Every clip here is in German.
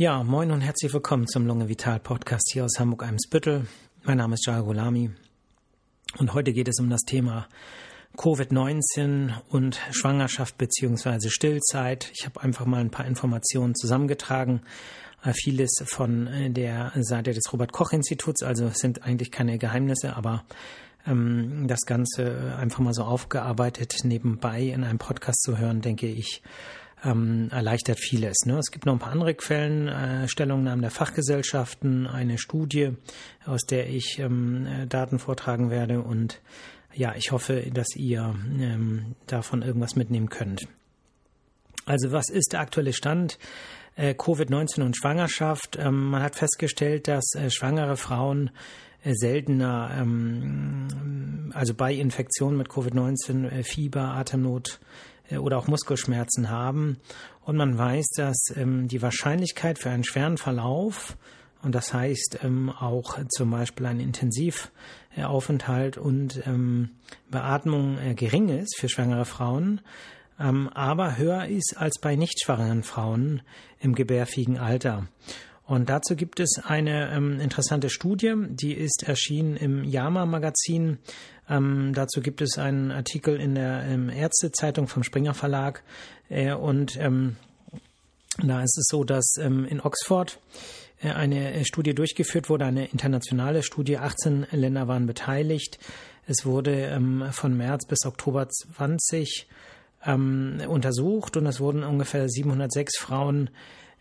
Ja, moin und herzlich willkommen zum Lunge Vital Podcast hier aus Hamburg-Eimsbüttel. Mein Name ist Jal Golami und heute geht es um das Thema Covid-19 und Schwangerschaft bzw. Stillzeit. Ich habe einfach mal ein paar Informationen zusammengetragen. Äh, vieles von äh, der Seite des Robert-Koch-Instituts, also sind eigentlich keine Geheimnisse, aber ähm, das Ganze einfach mal so aufgearbeitet nebenbei in einem Podcast zu hören, denke ich, ähm, erleichtert vieles. Ne? Es gibt noch ein paar andere Quellen, äh, Stellungnahmen der Fachgesellschaften, eine Studie, aus der ich ähm, äh, Daten vortragen werde und ja, ich hoffe, dass ihr ähm, davon irgendwas mitnehmen könnt. Also was ist der aktuelle Stand? Äh, Covid-19 und Schwangerschaft. Ähm, man hat festgestellt, dass äh, schwangere Frauen seltener, ähm, also bei Infektionen mit Covid-19 äh, Fieber, Atemnot, oder auch Muskelschmerzen haben. Und man weiß, dass ähm, die Wahrscheinlichkeit für einen schweren Verlauf und das heißt ähm, auch zum Beispiel ein Intensivaufenthalt und ähm, Beatmung äh, gering ist für schwangere Frauen, ähm, aber höher ist als bei nicht schwangeren Frauen im gebärfähigen Alter. Und dazu gibt es eine ähm, interessante Studie, die ist erschienen im JAMA-Magazin. Ähm, dazu gibt es einen Artikel in der ähm, Ärztezeitung vom Springer Verlag. Äh, und ähm, da ist es so, dass ähm, in Oxford äh, eine äh, Studie durchgeführt wurde, eine internationale Studie. 18 Länder waren beteiligt. Es wurde ähm, von März bis Oktober 20 untersucht und es wurden ungefähr 706 Frauen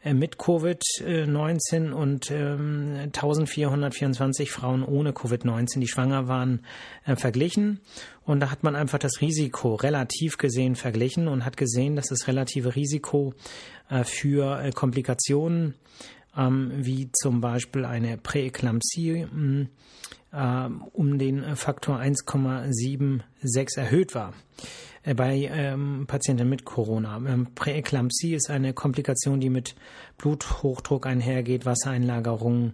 mit Covid-19 und ähm, 1424 Frauen ohne Covid-19, die schwanger waren, äh, verglichen. Und da hat man einfach das Risiko relativ gesehen verglichen und hat gesehen, dass das relative Risiko äh, für äh, Komplikationen ähm, wie zum Beispiel eine Präeklampsie äh, um den Faktor 1,76 erhöht war. Äh, bei ähm, Patienten mit Corona. Ähm, Präeklampsie ist eine Komplikation, die mit Bluthochdruck einhergeht, Wassereinlagerung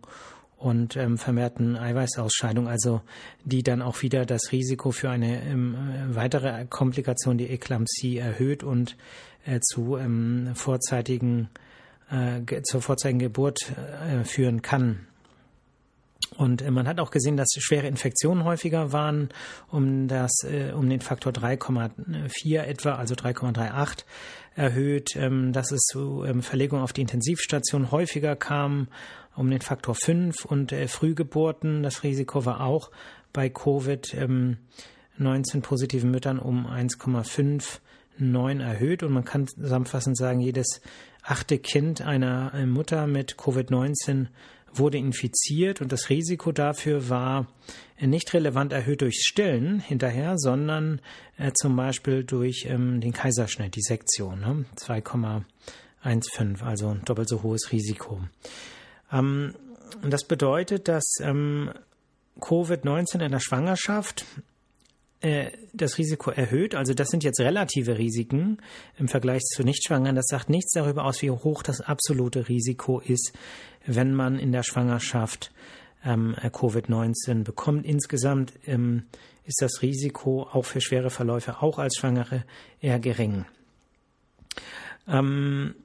und ähm, vermehrten Eiweißausscheidung, also die dann auch wieder das Risiko für eine ähm, weitere Komplikation, die Eklampsie, erhöht und äh, zu ähm, vorzeitigen äh, zur vorzeitigen Geburt äh, führen kann. Und äh, man hat auch gesehen, dass schwere Infektionen häufiger waren, um das, äh, um den Faktor 3,4 etwa, also 3,38 erhöht, ähm, dass es zu ähm, Verlegung auf die Intensivstation häufiger kam, um den Faktor 5 und äh, Frühgeburten. Das Risiko war auch bei Covid ähm, 19 positiven Müttern um 1,59 erhöht und man kann zusammenfassend sagen, jedes achte Kind einer Mutter mit Covid-19 wurde infiziert und das Risiko dafür war nicht relevant erhöht durch Stillen hinterher, sondern äh, zum Beispiel durch ähm, den Kaiserschnitt, die Sektion, ne? 2,15, also doppelt so hohes Risiko. Ähm, das bedeutet, dass ähm, Covid-19 in der Schwangerschaft äh, das Risiko erhöht. Also das sind jetzt relative Risiken im Vergleich zu Nichtschwangeren. Das sagt nichts darüber aus, wie hoch das absolute Risiko ist, wenn man in der Schwangerschaft ähm, Covid-19 bekommt. Insgesamt ähm, ist das Risiko auch für schwere Verläufe, auch als Schwangere, eher gering. Ähm,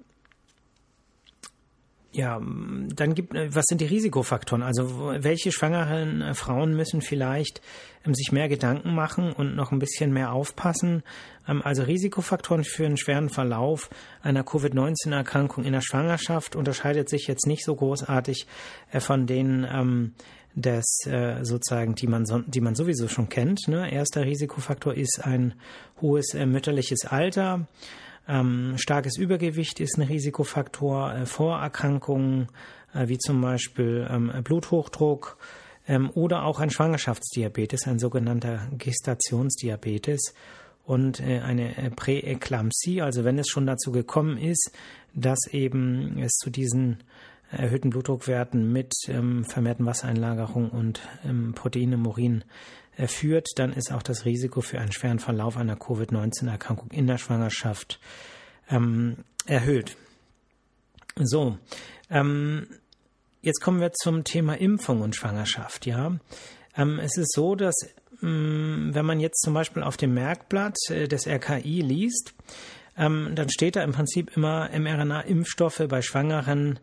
ja, dann gibt, was sind die Risikofaktoren? Also welche schwangeren äh, Frauen müssen vielleicht ähm, sich mehr Gedanken machen und noch ein bisschen mehr aufpassen? Ähm, also Risikofaktoren für einen schweren Verlauf einer Covid-19-Erkrankung in der Schwangerschaft unterscheidet sich jetzt nicht so großartig äh, von denen ähm, äh, sozusagen, die man die man sowieso schon kennt. Ne? Erster Risikofaktor ist ein hohes äh, mütterliches Alter. Ähm, starkes Übergewicht ist ein Risikofaktor, äh, Vorerkrankungen äh, wie zum Beispiel ähm, Bluthochdruck ähm, oder auch ein Schwangerschaftsdiabetes, ein sogenannter Gestationsdiabetes und äh, eine äh, Präeklampsie, also wenn es schon dazu gekommen ist, dass eben es zu diesen erhöhten Blutdruckwerten mit ähm, vermehrten Wassereinlagerungen und ähm, Protein im Urin führt, dann ist auch das Risiko für einen schweren Verlauf einer Covid-19-Erkrankung in der Schwangerschaft ähm, erhöht. So, ähm, jetzt kommen wir zum Thema Impfung und Schwangerschaft. Ja, ähm, es ist so, dass ähm, wenn man jetzt zum Beispiel auf dem Merkblatt äh, des RKI liest, ähm, dann steht da im Prinzip immer mRNA-Impfstoffe bei Schwangeren Äh,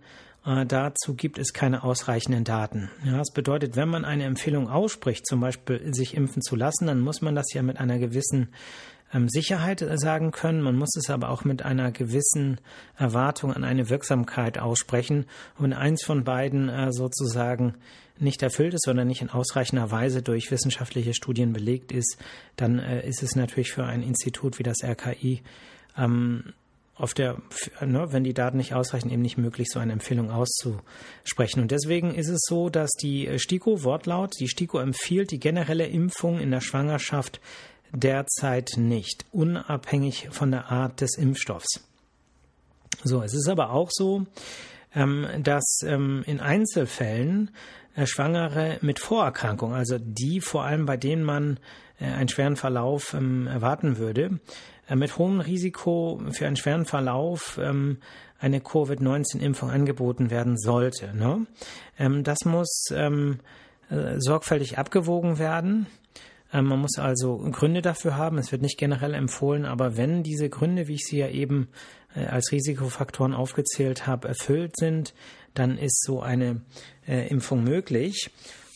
dazu gibt es keine ausreichenden Daten. Ja, das bedeutet, wenn man eine Empfehlung ausspricht, zum Beispiel sich impfen zu lassen, dann muss man das ja mit einer gewissen ähm, Sicherheit sagen können. Man muss es aber auch mit einer gewissen Erwartung an eine Wirksamkeit aussprechen. Und wenn eins von beiden äh, sozusagen nicht erfüllt ist oder nicht in ausreichender Weise durch wissenschaftliche Studien belegt ist, dann äh, ist es natürlich für ein Institut wie das RKI ähm, auf der, ne, wenn die Daten nicht ausreichen, eben nicht möglich, so eine Empfehlung auszusprechen. Und deswegen ist es so, dass die äh, STIKO Wortlaut, die STIKO empfiehlt die generelle Impfung in der Schwangerschaft derzeit nicht, unabhängig von der Art des Impfstoffs. So, es ist aber auch so, ähm, dass ähm, in Einzelfällen Schwangere mit Vorerkrankung, also die vor allem bei denen man äh, einen schweren Verlauf ähm, erwarten würde, äh, mit hohem Risiko für einen schweren Verlauf eine Covid-19-Impfung angeboten werden sollte. Ne? das muss sorgfältig abgewogen werden. Man muss also Gründe dafür haben. Es wird nicht generell empfohlen, aber wenn diese Gründe, wie ich sie ja eben als Risikofaktoren aufgezählt habe, erfüllt sind, dann ist so eine äh, Impfung möglich.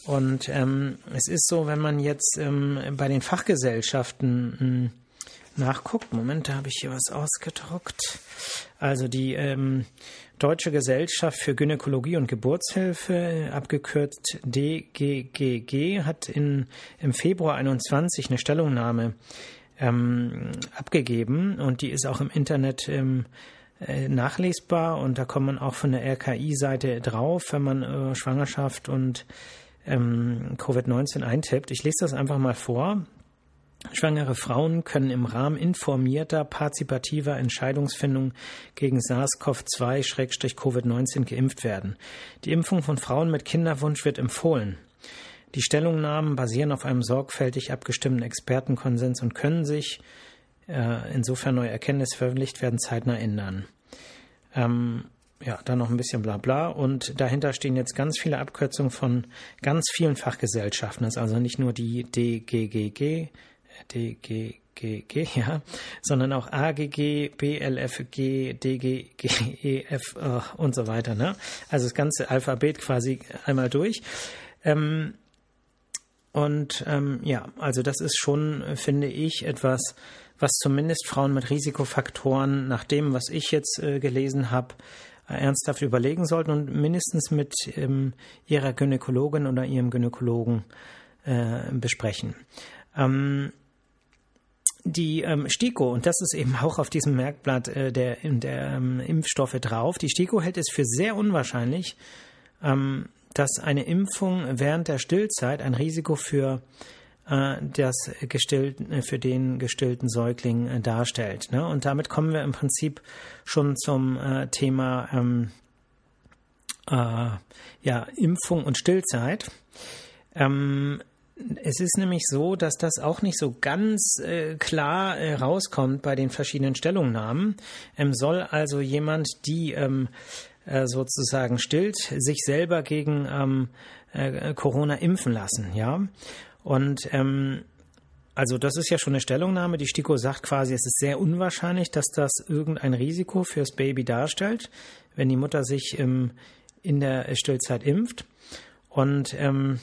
Und ähm, es ist so, wenn man jetzt ähm, bei den Fachgesellschaften hm, nachguckt, Moment, da habe ich hier was ausgedruckt. Also die ähm, Deutsche Gesellschaft für Gynäkologie und Geburtshilfe, abgekürzt DGGG, hat in, im Februar 21 eine Stellungnahme ähm, abgegeben und die ist auch im Internet ähm, äh, nachlesbar und da kommt man auch von der RKI-Seite drauf, wenn man äh, Schwangerschaft und ähm, Covid-19 eintippt. Ich lese das einfach mal vor. Schwangere Frauen können im Rahmen informierter, partizipativer Entscheidungsfindung gegen SARS-CoV-2-Covid-19 geimpft werden. Die Impfung von Frauen mit Kinderwunsch wird empfohlen. Die Stellungnahmen basieren auf einem sorgfältig abgestimmten Expertenkonsens und können sich äh, insofern neue Erkenntnisse veröffentlicht werden, zeitnah ändern. Ähm, ja, dann noch ein bisschen bla bla. Und dahinter stehen jetzt ganz viele Abkürzungen von ganz vielen Fachgesellschaften. Das ist also nicht nur die DGGG, DGGG, ja, sondern auch AGG, BLFG, DGG, EF oh, und so weiter. Ne? Also das ganze Alphabet quasi einmal durch. Ähm, und ähm, ja, also das ist schon, finde ich, etwas, was zumindest Frauen mit Risikofaktoren, nach dem, was ich jetzt äh, gelesen habe, äh, ernsthaft überlegen sollten und mindestens mit ähm, ihrer Gynäkologin oder ihrem Gynäkologen äh, besprechen. Ähm, die ähm, STIKO, und das ist eben auch auf diesem Merkblatt äh, der, der ähm, Impfstoffe drauf, die STIKO hält es für sehr unwahrscheinlich, ähm, dass eine Impfung während der Stillzeit ein Risiko für äh, das gestillten, für den gestillten Säugling äh, darstellt. Ne? Und damit kommen wir im Prinzip schon zum äh, Thema ähm, äh, ja, Impfung und Stillzeit. Ähm, es ist nämlich so, dass das auch nicht so ganz äh, klar äh, rauskommt bei den verschiedenen Stellungnahmen. Ähm, soll also jemand, die ähm, äh, sozusagen stillt, sich selber gegen ähm, äh, Corona impfen lassen, ja. Und ähm, also das ist ja schon eine Stellungnahme. Die STIKO sagt quasi, es ist sehr unwahrscheinlich, dass das irgendein Risiko fürs Baby darstellt, wenn die Mutter sich ähm, in der Stillzeit impft. Und ähm,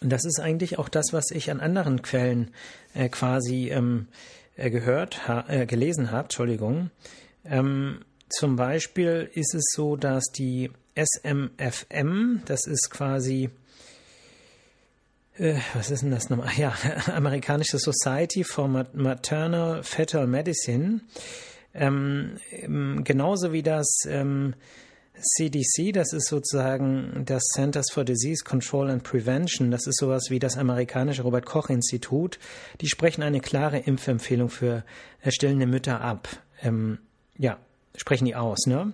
das ist eigentlich auch das, was ich an anderen Quellen äh, quasi ähm, äh, gehört, ha, äh, gelesen habe. Entschuldigung. Ähm, zum Beispiel ist es so, dass die SMFM, das ist quasi, äh, was ist denn das nochmal? Ja, amerikanische Society for Maternal Fetal Medicine, ähm, genauso wie das ähm, CDC, das ist sozusagen das Centers for Disease Control and Prevention, das ist sowas wie das amerikanische Robert Koch Institut, die sprechen eine klare Impfempfehlung für stillende Mütter ab. Ähm, ja, sprechen die aus, ne?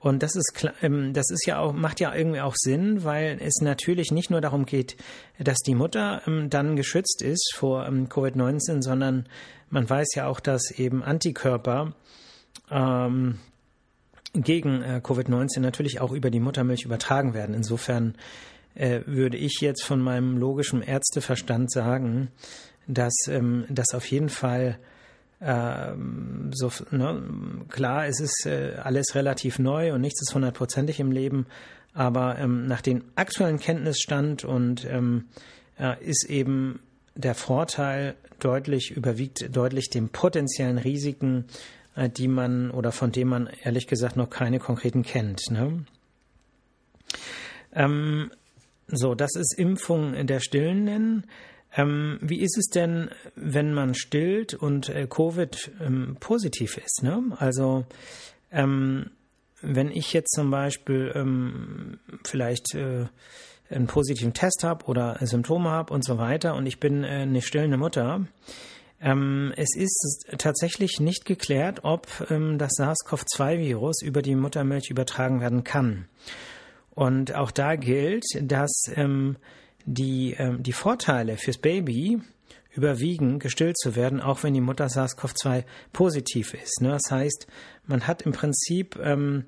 Und das ist ähm, das ist ja auch macht ja irgendwie auch Sinn, weil es natürlich nicht nur darum geht, dass die Mutter ähm, dann geschützt ist vor ähm, Covid-19, sondern man weiß ja auch, dass eben Antikörper ähm, gegen äh, Covid-19 natürlich auch über die Muttermilch übertragen werden. Insofern äh, würde ich jetzt von meinem logischen Ärzteverstand sagen, dass ähm, das auf jeden Fall ähm, so, ne, klar, es ist äh, alles relativ neu und nichts ist hundertprozentig im Leben, aber ähm, nach dem aktuellen Kenntnisstand und ähm, äh, ist eben der Vorteil deutlich überwiegt deutlich den potenziellen Risiken, äh, die man oder von denen man ehrlich gesagt noch keine konkreten kennt. Ne? Ähm, so, das ist Impfung der Stillenden. Ähm, wie ist es denn, wenn man stillt und äh, Covid ähm, positiv ist? Ne? Also ähm, wenn ich jetzt zum Beispiel ähm, vielleicht äh, einen positiven Test habe oder Symptome habe und so weiter und ich bin äh, eine stillende Mutter, ähm, es ist tatsächlich nicht geklärt, ob ähm, das SARS-CoV-2-Virus über die Muttermilch übertragen werden kann. Und auch da gilt, dass die, ähm, die Vorteile fürs Baby überwiegen, gestillt zu werden, auch wenn die Mutter SARS-CoV-2 positiv ist. Ne? Das heißt, man hat im Prinzip ähm,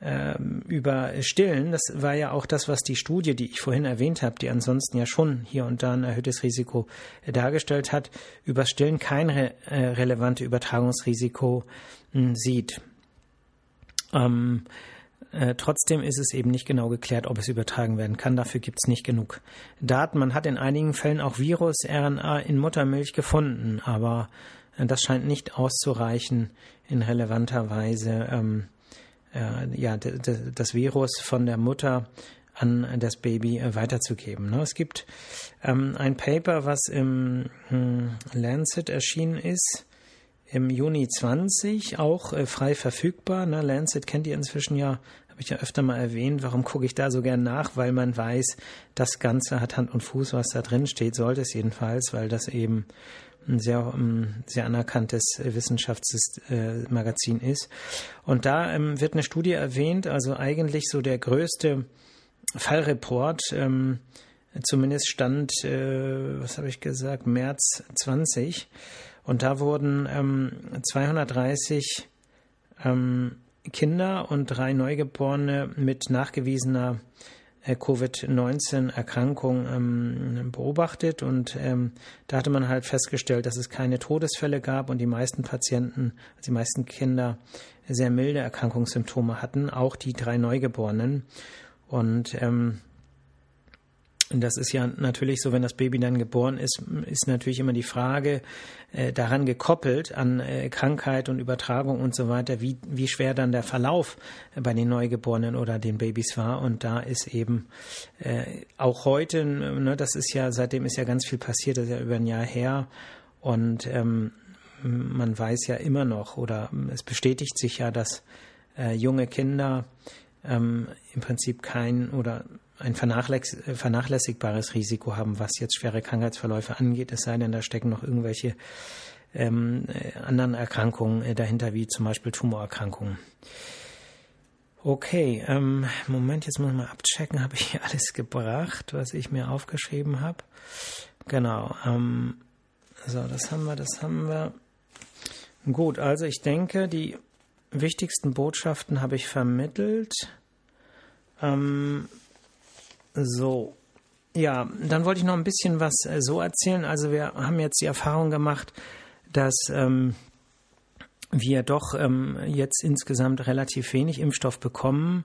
ähm, über Stillen, das war ja auch das, was die Studie, die ich vorhin erwähnt habe, die ansonsten ja schon hier und da ein erhöhtes Risiko äh, dargestellt hat, über Stillen kein re äh, relevante Übertragungsrisiko äh, sieht. Ähm, äh, trotzdem ist es eben nicht genau geklärt, ob es übertragen werden kann. Dafür gibt es nicht genug Daten. Man hat in einigen Fällen auch Virus-RNA in Muttermilch gefunden, aber äh, das scheint nicht auszureichen, in relevanter Weise ähm, äh, ja, das Virus von der Mutter an das Baby äh, weiterzugeben. Ne? Es gibt ähm, ein Paper, was im hm, Lancet erschienen ist, im Juni 20 auch äh, frei verfügbar. Ne? Lancet kennt ihr inzwischen ja, habe ich ja öfter mal erwähnt. Warum gucke ich da so gern nach? Weil man weiß, das Ganze hat Hand und Fuß, was da drin steht, sollte es jedenfalls, weil das eben ein sehr, um, sehr anerkanntes Wissenschaftsmagazin ist. Und da ähm, wird eine Studie erwähnt, also eigentlich so der größte Fallreport, ähm, zumindest stand, äh, was habe ich gesagt, März 20 und da wurden ähm, 230 ähm, Kinder und drei Neugeborene mit nachgewiesener äh, Covid-19-Erkrankung ähm, beobachtet und ähm, da hatte man halt festgestellt, dass es keine Todesfälle gab und die meisten Patienten, also die meisten Kinder sehr milde Erkrankungssymptome hatten, auch die drei Neugeborenen. Und ähm, das ist ja natürlich so, wenn das Baby dann geboren ist, ist natürlich immer die Frage äh, daran gekoppelt an äh, Krankheit und Übertragung und so weiter, wie, wie schwer dann der Verlauf bei den Neugeborenen oder den Babys war. Und da ist eben äh, auch heute, ne, das ist ja, seitdem ist ja ganz viel passiert, das ist ja über ein Jahr her. Und ähm, man weiß ja immer noch oder es bestätigt sich ja, dass äh, junge Kinder ähm, im Prinzip kein oder ein vernachlässigbares Risiko haben, was jetzt schwere Krankheitsverläufe angeht, es sei denn, da stecken noch irgendwelche ähm, äh, anderen Erkrankungen äh, dahinter, wie zum Beispiel Tumorerkrankungen. Okay, ähm, Moment, jetzt muss ich mal abchecken, habe ich hier alles gebracht, was ich mir aufgeschrieben habe. Genau, ähm, so, das haben wir, das haben wir. Gut, also ich denke, die wichtigsten Botschaften habe ich vermittelt. Ähm, so. Ja, dann wollte ich noch ein bisschen was äh, so erzählen. Also wir haben jetzt die Erfahrung gemacht, dass ähm, wir doch ähm, jetzt insgesamt relativ wenig Impfstoff bekommen.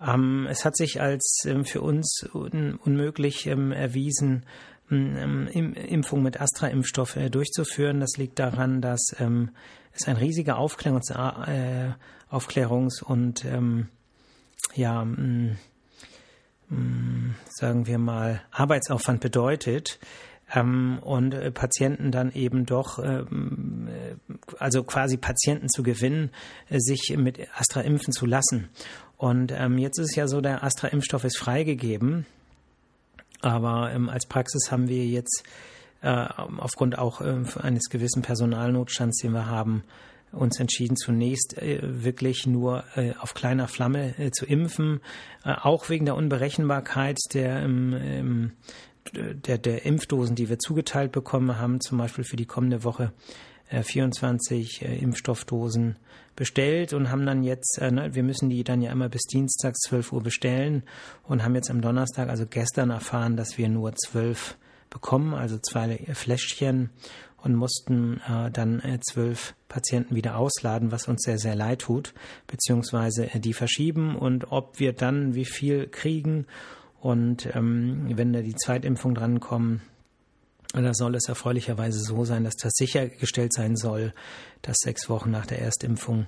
Ähm, es hat sich als ähm, für uns un unmöglich ähm, erwiesen, ähm, Impfung mit Astra-Impfstoff äh, durchzuführen. Das liegt daran, dass es ein riesiger Aufklärungs-, äh, Aufklärungs und ja, hm, sagen wir mal, Arbeitsaufwand bedeutet ähm, und äh, Patienten dann eben doch, ähm, äh, also quasi Patienten zu gewinnen, äh, sich mit Astra impfen zu lassen. Und ähm, jetzt ist ja so, der Astra-Impfstoff ist freigegeben, aber als Praxis haben wir jetzt aufgrund auch eines gewissen Personalnotstands, den wir haben, uns entschieden, zunächst äh, wirklich nur äh, auf kleiner Flamme äh, zu impfen, auch wegen der Unberechenbarkeit der, ähm, der, der Impfdosen, die wir zugeteilt bekommen haben, zum Beispiel für die kommende Woche 24 äh, äh, Impfstoffdosen bestellt und haben dann jetzt, ne, wir müssen die dann ja immer bis Dienstag 12 Uhr bestellen und haben jetzt am Donnerstag, also gestern erfahren, dass wir nur zwölf bekommen, also zwei Fläschchen und mussten äh, dann äh, zwölf Patienten wieder ausladen, was uns sehr, sehr leid tut, beziehungsweise äh, die verschieben und ob wir dann wie viel kriegen und ähm, wenn da die Zweitimpfung drankommen, da soll es erfreulicherweise so sein, dass das sichergestellt sein soll, dass sechs Wochen nach der Erstimpfung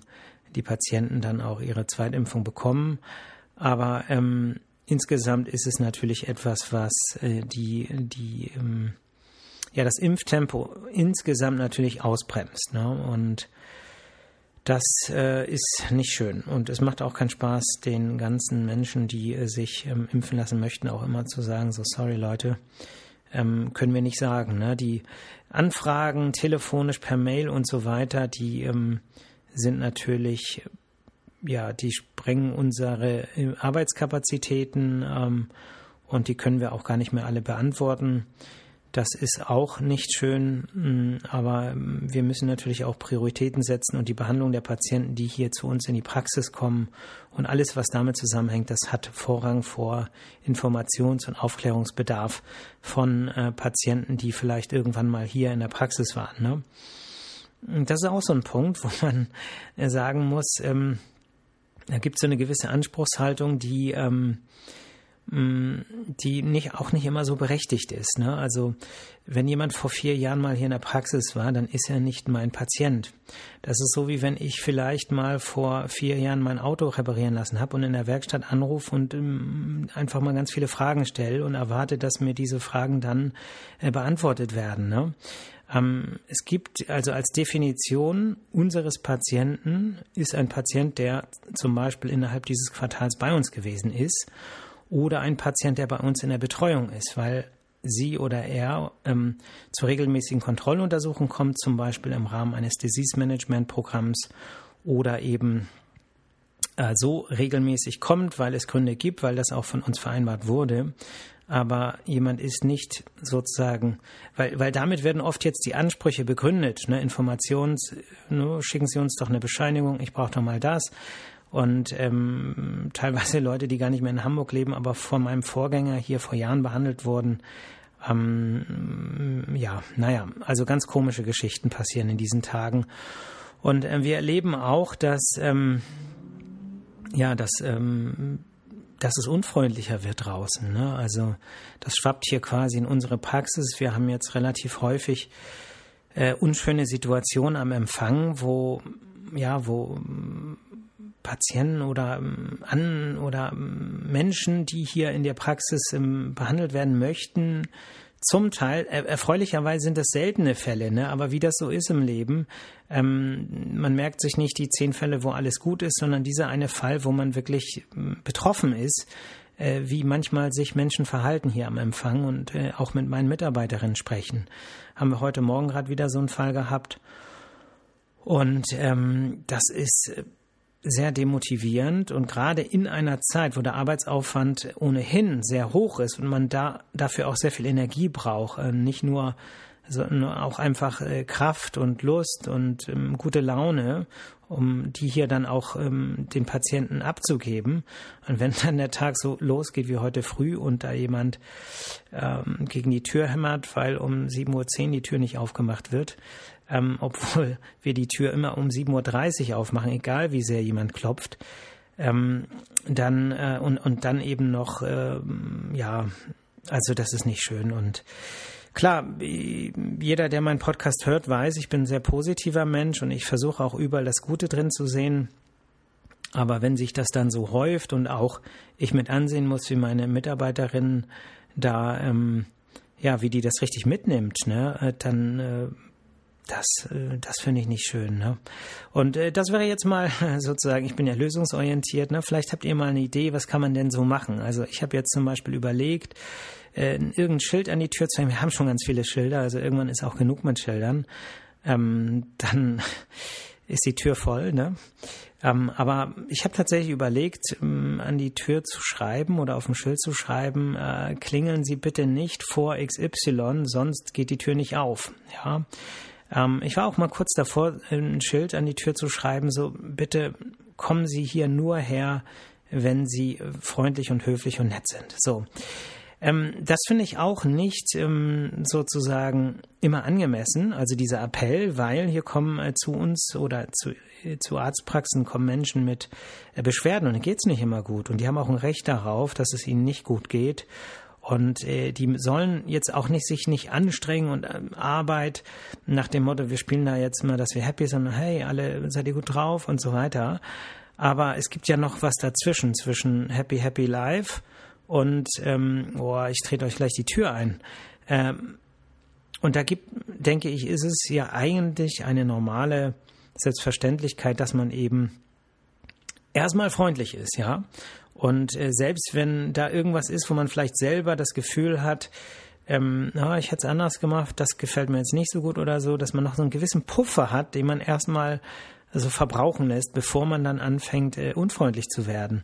die Patienten dann auch ihre Zweitimpfung bekommen. Aber ähm, insgesamt ist es natürlich etwas, was äh, die, die ähm, ja das Impftempo insgesamt natürlich ausbremst. Ne? Und das äh, ist nicht schön. Und es macht auch keinen Spaß, den ganzen Menschen, die äh, sich ähm, impfen lassen möchten, auch immer zu sagen, so sorry Leute, ähm, können wir nicht sagen. Ne? Die Anfragen telefonisch, per Mail und so weiter, die ähm, sind natürlich, ja, die sprengen unsere äh, Arbeitskapazitäten ähm, und die können wir auch gar nicht mehr alle beantworten. Das ist auch nicht schön, mm, aber mm, wir müssen natürlich auch Prioritäten setzen und die Behandlung der Patienten, die hier zu uns in die Praxis kommen und alles, was damit zusammenhängt, das hat Vorrang vor Informations- und Aufklärungsbedarf von äh, Patienten, die vielleicht irgendwann mal hier in der Praxis waren. Ne? Das ist auch so ein Punkt, wo man äh, sagen muss, ähm, da gibt es so eine gewisse Anspruchshaltung, die ähm, die nicht, auch nicht immer so berechtigt ist. Ne? Also wenn jemand vor vier Jahren mal hier in der Praxis war, dann ist er nicht mein Patient. Das ist so wie wenn ich vielleicht mal vor vier Jahren mein Auto reparieren lassen habe und in der Werkstatt anrufe und ähm, einfach mal ganz viele Fragen stelle und erwarte, dass mir diese Fragen dann äh, beantwortet werden. Ne? Ähm, es gibt also als Definition unseres Patienten ist ein Patient, der zum Beispiel innerhalb dieses Quartals bei uns gewesen ist oder ein Patient, der bei uns in der Betreuung ist, weil sie oder er ähm, zur regelmäßigen Kontrolluntersuchung kommt, zum Beispiel im Rahmen eines Disease-Management-Programms oder eben äh, so regelmäßig kommt, weil es Gründe gibt, weil das auch von uns vereinbart wurde. Aber jemand ist nicht sozusagen, weil, weil damit werden oft jetzt die Ansprüche begründet. Ne? Informations, ne, schicken Sie uns doch eine Bescheinigung, ich brauche doch mal das und ähm, teilweise Leute, die gar nicht mehr in Hamburg leben, aber von meinem Vorgänger hier vor Jahren behandelt wurden. Ähm, ja, naja, also ganz komische Geschichten passieren in diesen Tagen. Und äh, wir erleben auch, dass, ähm, ja, dass, ähm, dass es unfreundlicher wird draußen. Ne? Also das schwappt hier quasi in unsere Praxis. Wir haben jetzt relativ häufig äh, unschöne Situationen am Empfang, wo ja, wo Patienten oder ähm, an oder ähm, Menschen, die hier in der Praxis ähm, behandelt werden möchten, zum Teil, erfreulicherweise sind das seltene Fälle, ne? aber wie das so ist im Leben, ähm, man merkt sich nicht die zehn Fälle, wo alles gut ist, sondern dieser eine Fall, wo man wirklich betroffen ist, äh, wie manchmal sich Menschen verhalten hier am Empfang und äh, auch mit meinen Mitarbeiterinnen sprechen. Haben wir heute Morgen gerade wieder so einen Fall gehabt. Und ähm, das ist sehr demotivierend und gerade in einer Zeit, wo der Arbeitsaufwand ohnehin sehr hoch ist und man da dafür auch sehr viel Energie braucht, äh, nicht nur sondern auch einfach äh, Kraft und Lust und ähm, gute Laune, um die hier dann auch ähm, den Patienten abzugeben. Und wenn dann der Tag so losgeht wie heute früh und da jemand ähm, gegen die Tür hämmert, weil um 7.10 Uhr die Tür nicht aufgemacht wird, ähm, obwohl wir die Tür immer um 7.30 Uhr aufmachen, egal wie sehr jemand klopft, ähm, dann äh, und, und dann eben noch, äh, ja, also das ist nicht schön und Klar, jeder, der meinen Podcast hört, weiß, ich bin ein sehr positiver Mensch und ich versuche auch überall das Gute drin zu sehen. Aber wenn sich das dann so häuft und auch ich mit ansehen muss, wie meine Mitarbeiterin da, ähm, ja, wie die das richtig mitnimmt, ne, äh, dann äh, das, äh, das finde ich nicht schön. Ne? Und äh, das wäre jetzt mal sozusagen, ich bin ja lösungsorientiert. Ne? Vielleicht habt ihr mal eine Idee, was kann man denn so machen? Also ich habe jetzt zum Beispiel überlegt, äh, irgendein Schild an die Tür zu hängen. Wir haben schon ganz viele Schilder, also irgendwann ist auch genug mit Schildern. Ähm, dann ist die Tür voll. Ne? Ähm, aber ich habe tatsächlich überlegt, ähm, an die Tür zu schreiben oder auf dem Schild zu schreiben, äh, klingeln Sie bitte nicht vor XY, sonst geht die Tür nicht auf. Ja. Ähm, ich war auch mal kurz davor, ein Schild an die Tür zu schreiben, so bitte kommen Sie hier nur her, wenn Sie freundlich und höflich und nett sind. So. Ähm, das finde ich auch nicht ähm, sozusagen immer angemessen, also dieser Appell, weil hier kommen äh, zu uns oder zu, äh, zu Arztpraxen kommen Menschen mit äh, Beschwerden und denen geht es nicht immer gut. Und die haben auch ein Recht darauf, dass es ihnen nicht gut geht. Und äh, die sollen jetzt auch nicht sich nicht anstrengen und äh, Arbeit nach dem Motto, wir spielen da jetzt mal, dass wir happy sind, hey, alle seid ihr gut drauf und so weiter. Aber es gibt ja noch was dazwischen, zwischen Happy Happy Life und ähm, oh, ich trete euch gleich die Tür ein. Ähm, und da gibt, denke ich, ist es ja eigentlich eine normale Selbstverständlichkeit, dass man eben erstmal freundlich ist, ja. Und äh, selbst wenn da irgendwas ist, wo man vielleicht selber das Gefühl hat, ähm, na, ich hätte es anders gemacht, das gefällt mir jetzt nicht so gut oder so, dass man noch so einen gewissen Puffer hat, den man erstmal so verbrauchen lässt, bevor man dann anfängt, äh, unfreundlich zu werden.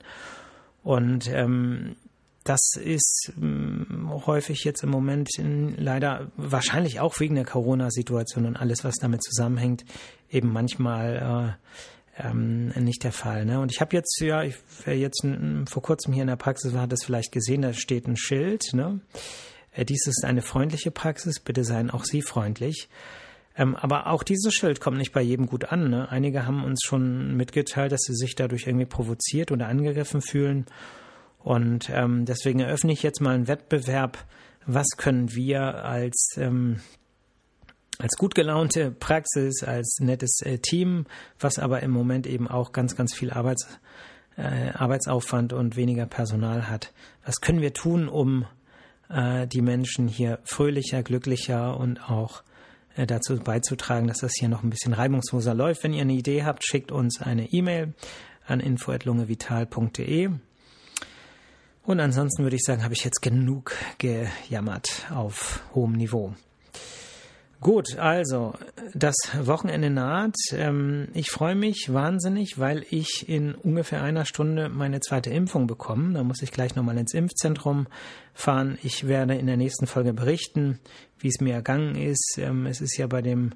Und ähm, das ist ähm, häufig jetzt im Moment in, leider wahrscheinlich auch wegen der Corona-Situation und alles, was damit zusammenhängt, eben manchmal äh, ähm, nicht der Fall. Ne? Und ich habe jetzt, ja, ich, wer jetzt vor kurzem hier in der Praxis war, hat das vielleicht gesehen, da steht ein Schild. Ne? Äh, dies ist eine freundliche Praxis, bitte seien auch Sie freundlich. Ähm, aber auch dieses Schild kommt nicht bei jedem gut an. Ne? Einige haben uns schon mitgeteilt, dass sie sich dadurch irgendwie provoziert oder angegriffen fühlen. Und ähm, deswegen eröffne ich jetzt mal einen Wettbewerb. Was können wir als ähm, als gut gelaunte Praxis, als nettes äh, Team, was aber im Moment eben auch ganz, ganz viel Arbeits, äh, Arbeitsaufwand und weniger Personal hat. Was können wir tun, um äh, die Menschen hier fröhlicher, glücklicher und auch äh, dazu beizutragen, dass das hier noch ein bisschen reibungsloser läuft? Wenn ihr eine Idee habt, schickt uns eine E-Mail an info.lungevital.de. Und ansonsten würde ich sagen, habe ich jetzt genug gejammert auf hohem Niveau. Gut, also das Wochenende naht. Ähm, ich freue mich wahnsinnig, weil ich in ungefähr einer Stunde meine zweite Impfung bekomme. Da muss ich gleich nochmal ins Impfzentrum fahren. Ich werde in der nächsten Folge berichten, wie es mir ergangen ist. Ähm, es ist ja bei dem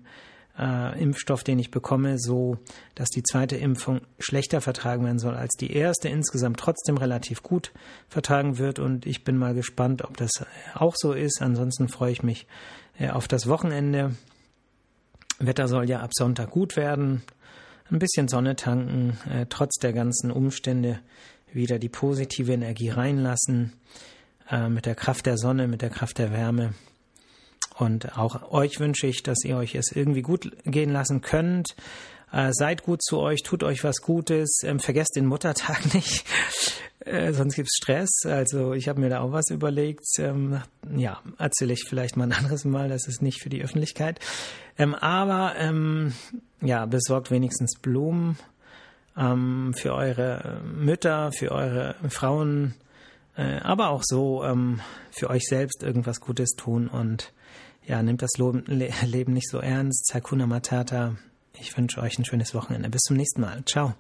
äh, Impfstoff, den ich bekomme, so, dass die zweite Impfung schlechter vertragen werden soll als die erste, insgesamt trotzdem relativ gut vertragen wird. Und ich bin mal gespannt, ob das auch so ist. Ansonsten freue ich mich äh, auf das Wochenende. Wetter soll ja ab Sonntag gut werden. Ein bisschen Sonne tanken, äh, trotz der ganzen Umstände wieder die positive Energie reinlassen, äh, mit der Kraft der Sonne, mit der Kraft der Wärme. Und auch euch wünsche ich, dass ihr euch es irgendwie gut gehen lassen könnt. Äh, seid gut zu euch, tut euch was Gutes, ähm, vergesst den Muttertag nicht, äh, sonst gibt's Stress. Also ich habe mir da auch was überlegt. Ähm, ja, erzähle ich vielleicht mal ein anderes Mal, das ist nicht für die Öffentlichkeit. Ähm, aber ähm, ja, besorgt wenigstens Blumen ähm, für eure Mütter, für eure Frauen, äh, aber auch so ähm, für euch selbst irgendwas Gutes tun und ja, nehmt das Leben nicht so ernst. Hakuna Matata. Ich wünsche euch ein schönes Wochenende. Bis zum nächsten Mal. Ciao.